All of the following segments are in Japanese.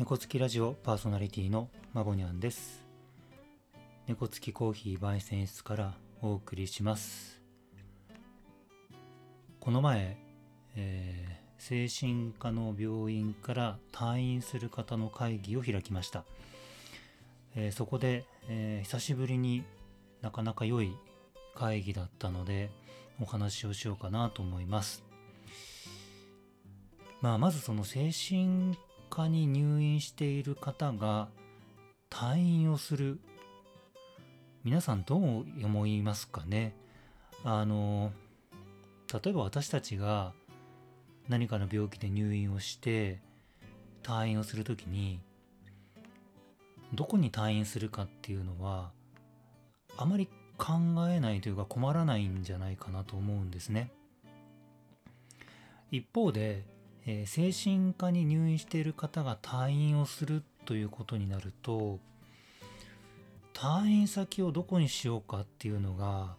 猫つきラジオパーソナリティのまぼにゃんです。猫つきコーヒー焙煎室からお送りします。この前、えー精神科の病院から退院する方の会議を開きました、えーそこで、えー久しぶりになかなか良い会議だったのでお話をしようかなと思います。まあまずその精神科に入院している方が退院をする。皆さんどう思いますかね？あの例えば私たちが何かの病気で入院をして退院をするときにどこに退院するかっていうのはあまり考えないというか困らないんじゃないかなと思うんですね。一方で、えー精神科に入院している方が退院をするということになると退院先をどこにしようかっていうのが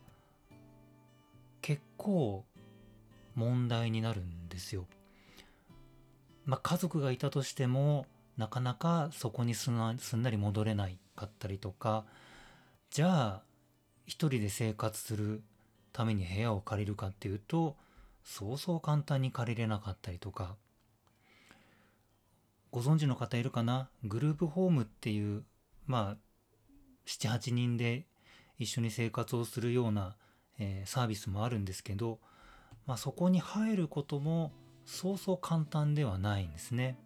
結構問題になるんですよ。まあ、家族がいたとしてもなかなかそこにすんなり戻れないかったりとかじゃあ一人で生活するために部屋を借りるかっていうとそうそう簡単に借りれなかったりとかご存知の方いるかな？グループホームっていうまあ78人で一緒に生活をするような、えーサービスもあるんですけど、まあ、そこに入ることもそうそう簡単ではないんですね。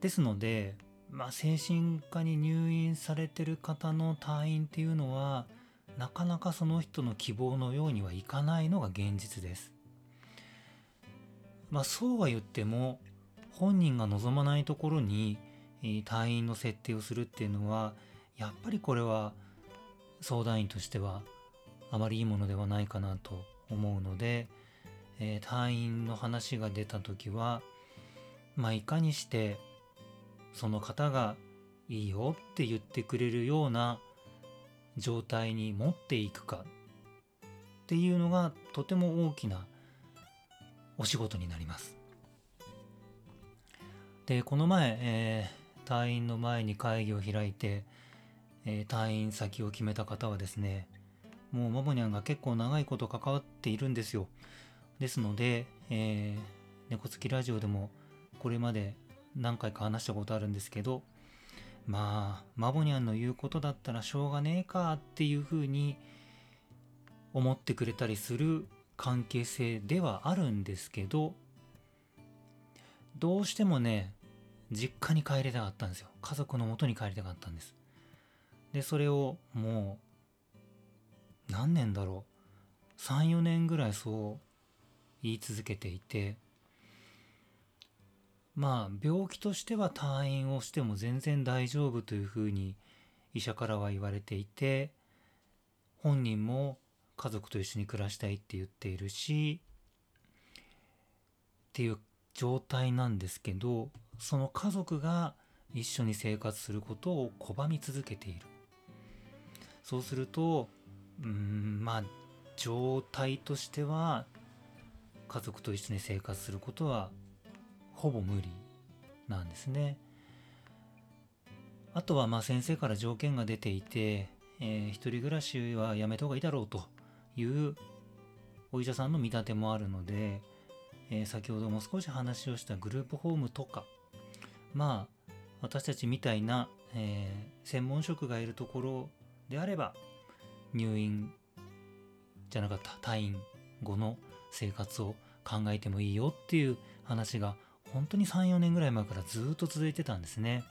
ですので、まあ、精神科に入院されてる方の退院っていうのはなかなかその人の希望のようにはいかないのが現実です。まあそうは言っても本人が望まないところに退院の設定をするっていうのはやっぱりこれは相談員としてはあまりいいものではないかなと思うので、えー退院の話が出た時はまあいかにしてその方がいいよって言ってくれるような状態に持っていくかっていうのがとても大きなお仕事になります。でこの前、えー退院の前に会議を開いて、えー退院先を決めた方はですねもうマモニャンが結構長いこと関わっているんですよですので、えー猫つきラジオでもこれまで何回か話したことあるんですけどまあマボニャンの言うことだったらしょうがねえかっていうふうに思ってくれたりする関係性ではあるんですけどどうしてもね実家に帰りたかったんですよ。家族のもとに帰りたかったんです。でそれをもう何年だろう。34年ぐらいそう言い続けていてまあ病気としては退院をしても全然大丈夫というふうに医者からは言われていて本人も家族と一緒に暮らしたいって言っているしっていう状態なんですけどその家族が一緒に生活することを拒み続けている。そうするとうんまあ状態としては家族と一緒に生活することはほぼ無理なんですね。あとはまあ先生から条件が出ていて、えー一人暮らしはやめた方がいいだろうというお医者さんの見立てもあるので、えー先ほども少し話をしたグループホームとかまあ私たちみたいな、えー専門職がいるところであれば入院じゃなかった退院後の生活を考えてもいいよっていう話が本当に34年ぐらい前からずっと続いてたんですね。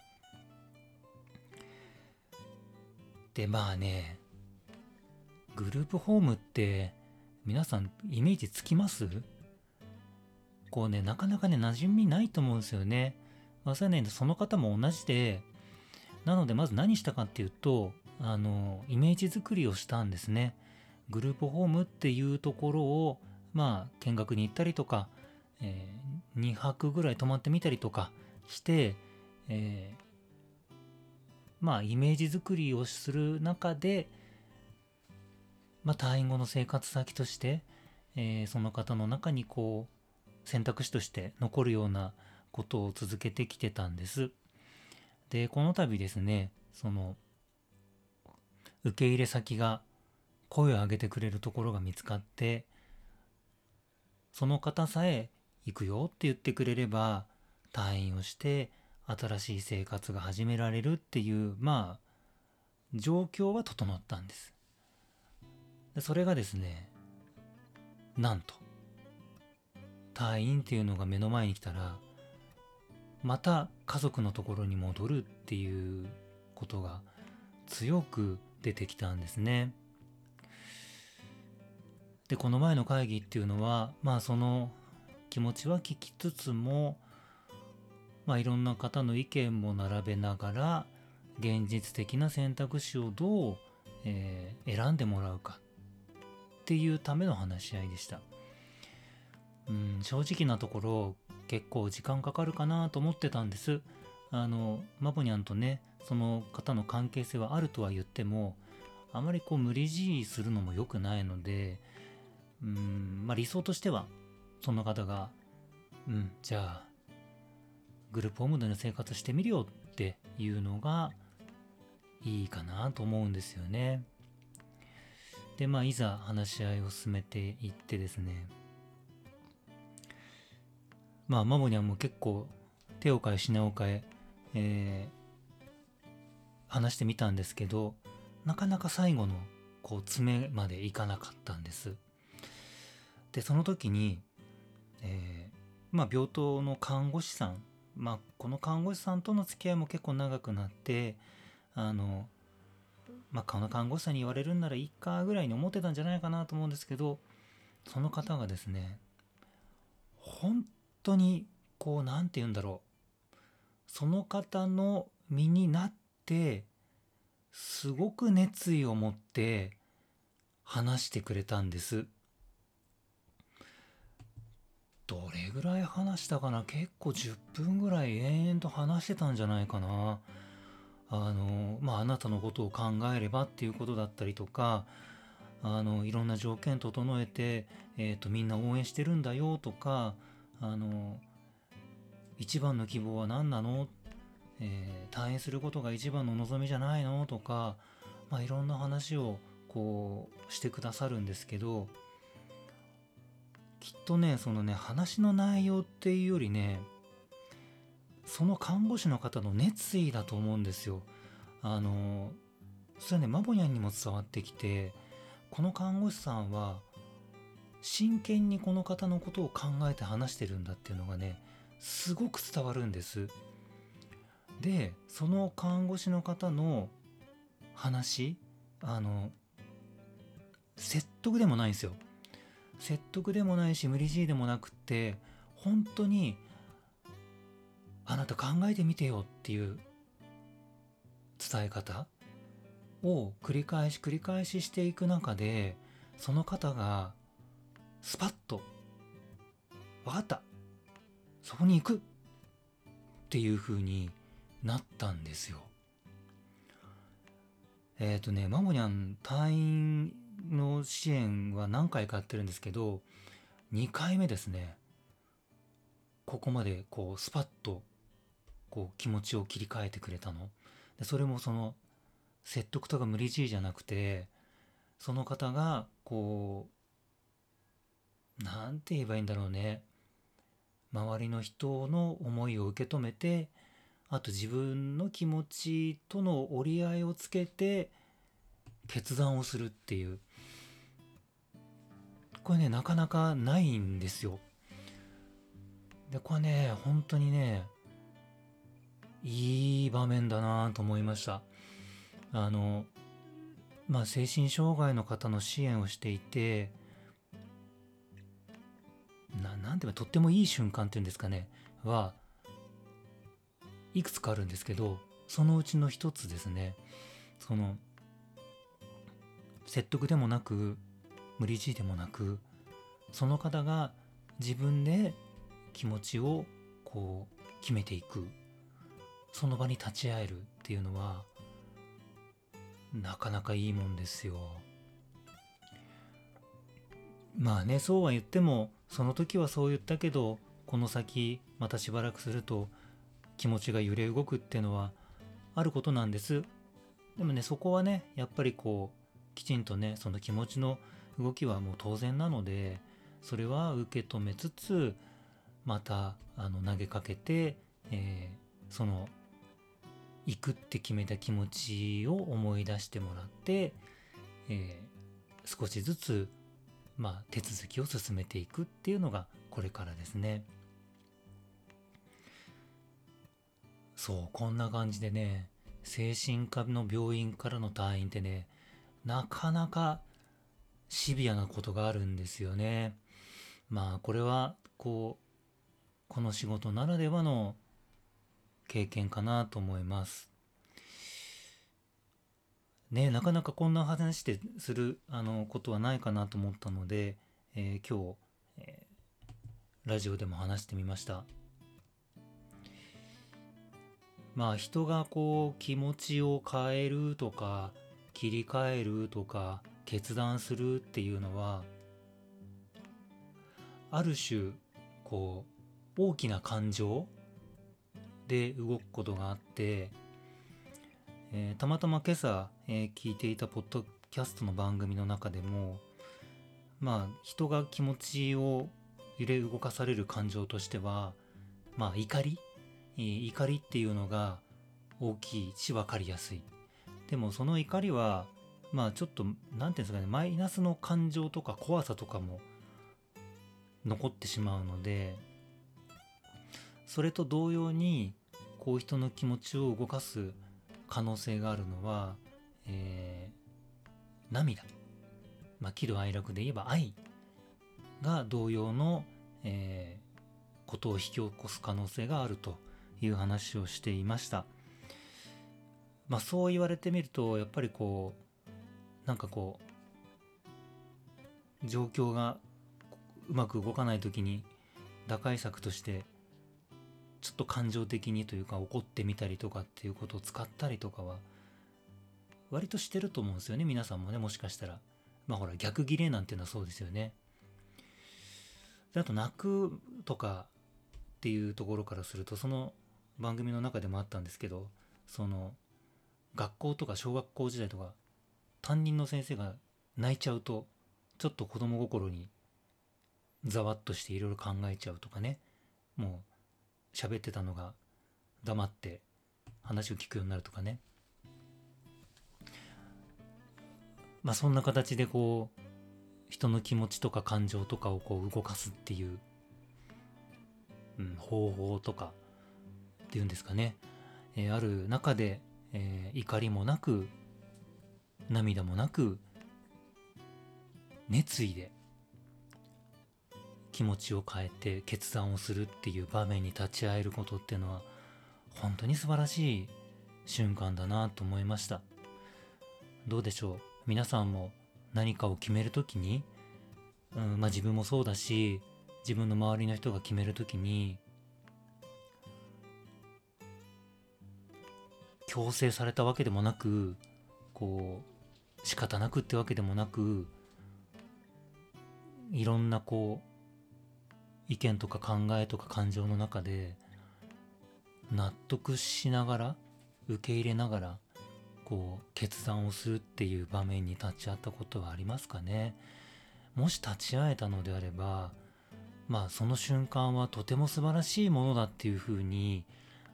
でまあねグループホームって皆さんイメージつきます？こうねなかなかね馴染みないと思うんですよね。まさにねその方も同じでなのでまず何したかっていうとあのイメージ作りをしたんですね。グループホームっていうところをまあ見学に行ったりとか、え2泊ぐらい泊まってみたりとかして、えーまあイメージ作りをする中でまあ退院後の生活先として、えーその方の中にこう選択肢として残るようなことを続けてきてたんです。でこの度ですねその受け入れ先が声を上げてくれるところが見つかってその方さえ行くよって言ってくれれば退院をして新しい生活が始められるっていうまあ状況は整ったんですそれがですねなんと退院っていうのが目の前に来たらまた家族のところに戻るっていうことが強く出てきたんですね。でこの前の会議っていうのはまあその気持ちは聞きつつもまあいろんな方の意見も並べながら現実的な選択肢をどう、えー、選んでもらうかっていうための話し合いでした。うん、正直なところ結構時間かかるかなと思ってたんです。あのマボニャンとねその方の関係性はあるとは言ってもあまりこう無理強いするのも良くないのでうんまあ理想としてはその方がうんじゃあグループホームでの生活してみるよっていうのがいいかなと思うんですよね。でまあいざ話し合いを進めていってですねまあマモニャンも結構手を変え品を変ええー、話してみたんですけどなかなか最後のこう詰めまでいかなかったんです。でその時に、えー、まあ、病棟の看護師さん、まあ、この看護師さんとの付き合いも結構長くなってあの、まあ、この看護師さんに言われるんならいいかぐらいに思ってたんじゃないかなと思うんですけどその方がですね本当にこう何て言うんだろうその方の身になってすごく熱意を持って話してくれたんです。どれぐらい話したかな？結構10分ぐらい延々と話してたんじゃないかな。あの、まあ、あなたのことを考えればっていうことだったりとか、あの、いろんな条件整えて、えっ、ー、と、みんな応援してるんだよとか、あの、一番の希望は何なの？えー、退院することが一番の望みじゃないの？とか、まあ、いろんな話をこうしてくださるんですけどきっとねそのね話の内容っていうよりねその看護師の方の熱意だと思うんですよ。あのそれはねマボニャンにも伝わってきてこの看護師さんは真剣にこの方のことを考えて話してるんだっていうのがねすごく伝わるんです。でその看護師の方の話あの説得でもないんですよ説得でもないし無理強いでもなくって本当にあなた考えてみてよっていう伝え方を繰り返し繰り返ししていく中でその方がスパッと「分かったそこに行く!」っていうふうになったんですよ。えっ、ー、とね、マモニャン退院の支援は何回かやってるんですけど、2回目ですね。ここまでこうスパッとこう気持ちを切り替えてくれたの。でそれもその説得とか無理強いじゃなくて、その方がこう、なんて言えばいいんだろうね。周りの人の思いを受け止めて、あと自分の気持ちとの折り合いをつけて決断をするっていうこれねなかなかないんですよ。でこれね本当にねいい場面だなと思いました。あのまあ精神障害の方の支援をしていてななんていうかとってもいい瞬間っていうんですかねはいくつかあるんですけどそのうちの一つですねその説得でもなく無理強いでもなくその方が自分で気持ちをこう決めていくその場に立ち会えるっていうのはなかなかいいもんですよ。まあねそうは言ってもその時はそう言ったけどこの先またしばらくすると気持ちが揺れ動くっていうのはあることなんですでもねそこはねやっぱりこうきちんとねその気持ちの動きはもう当然なのでそれは受け止めつつまたあの投げかけて、えー、その行くって決めた気持ちを思い出してもらって、えー、少しずつ、まあ、手続きを進めていくっていうのがこれからですね。そうこんな感じでね精神科の病院からの退院ってねなかなかシビアなことがあるんですよね。まあこれはこうこの仕事ならではの経験かなと思います。ねなかなかこんな話でするあのことはないかなと思ったので、えー、今日、えー、ラジオでも話してみました。まあ人がこう気持ちを変えるとか切り替えるとか決断するっていうのはある種こう大きな感情で動くことがあって、えー、たまたま今朝、えー、聞いていたポッドキャストの番組の中でもまあ人が気持ちを揺れ動かされる感情としてはまあ怒り？怒りっていうのが大きいし分かりやすい。でもその怒りはまあちょっと何て言うんですかねマイナスの感情とか怖さとかも残ってしまうのでそれと同様にこう人の気持ちを動かす可能性があるのは、えー、涙、まあ、喜怒哀楽で言えば愛が同様の、えー、ことを引き起こす可能性があるという話をしていました。まあそう言われてみるとやっぱりこうなんかこう状況がうまく動かない時に打開策としてちょっと感情的にというか怒ってみたりとかっていうことを使ったりとかは割としてると思うんですよね皆さんもねもしかしたら。まあほら逆ギレなんていうのはそうですよね。であと泣くとかっていうところからするとその番組の中でもあったんですけどその学校とか小学校時代とか担任の先生が泣いちゃうとちょっと子供心にざわっとしていろいろ考えちゃうとかね。もう喋ってたのが黙って話を聞くようになるとかね。まあそんな形でこう人の気持ちとか感情とかをこう動かすっていう、うん、方法とかっていうんですかね、えー、ある中でえー、怒りもなく涙もなく熱意で気持ちを変えて決断をするっていう場面に立ち会えることっていうのは本当に素晴らしい瞬間だなと思いました。どうでしょう？皆さんも何かを決める時に、うんまあ、自分もそうだし自分の周りの人が決める時に強制されたわけでもなくこう仕方なくってわけでもなくいろんなこう意見とか考えとか感情の中で納得しながら受け入れながらこう決断をするっていう場面に立ち会ったことはありますかねもし立ち会えたのであればまあその瞬間はとても素晴らしいものだっていうふうに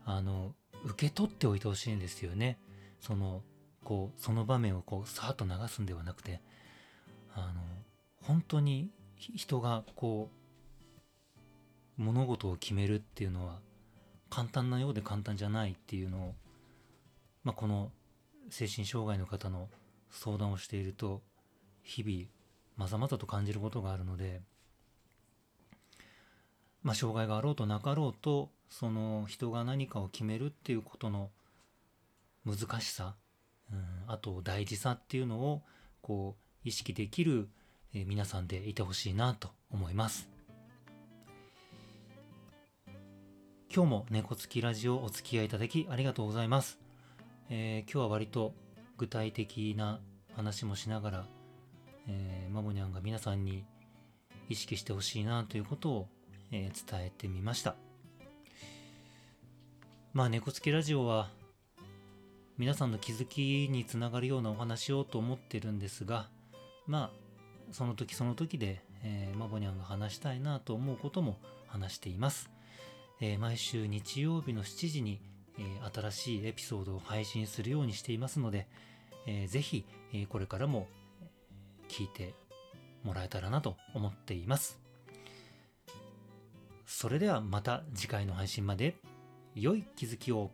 あの受け取っておいてほしいんですよね。そのこうその場面をこうさーっと流すんではなくてあの本当に人がこう物事を決めるっていうのは簡単なようで簡単じゃないっていうのを、まあ、この精神障害の方の相談をしていると日々まざまざと感じることがあるので、まあ、障害があろうとなかろうとその人が何かを決めるっていうことの難しさ、あと大事さっていうのをこう意識できる、皆さんでいてほしいなと思います。今日も猫つきラジオお付き合いいただきありがとうございます。えー、今日は割と具体的な話もしながら、えー、マモニャンが皆さんに意識してほしいなということを、えー伝えてみましたまあ猫つきラジオは皆さんの気づきにつながるようなお話をと思ってるんですがまあその時その時で、えーマボニャンが話したいなと思うことも話しています、えー毎週日曜日の7時に、えー新しいエピソードを配信するようにしていますので、えーぜひ、えーこれからも聞いてもらえたらなと思っています。それではまた次回の配信まで。良い気づきを。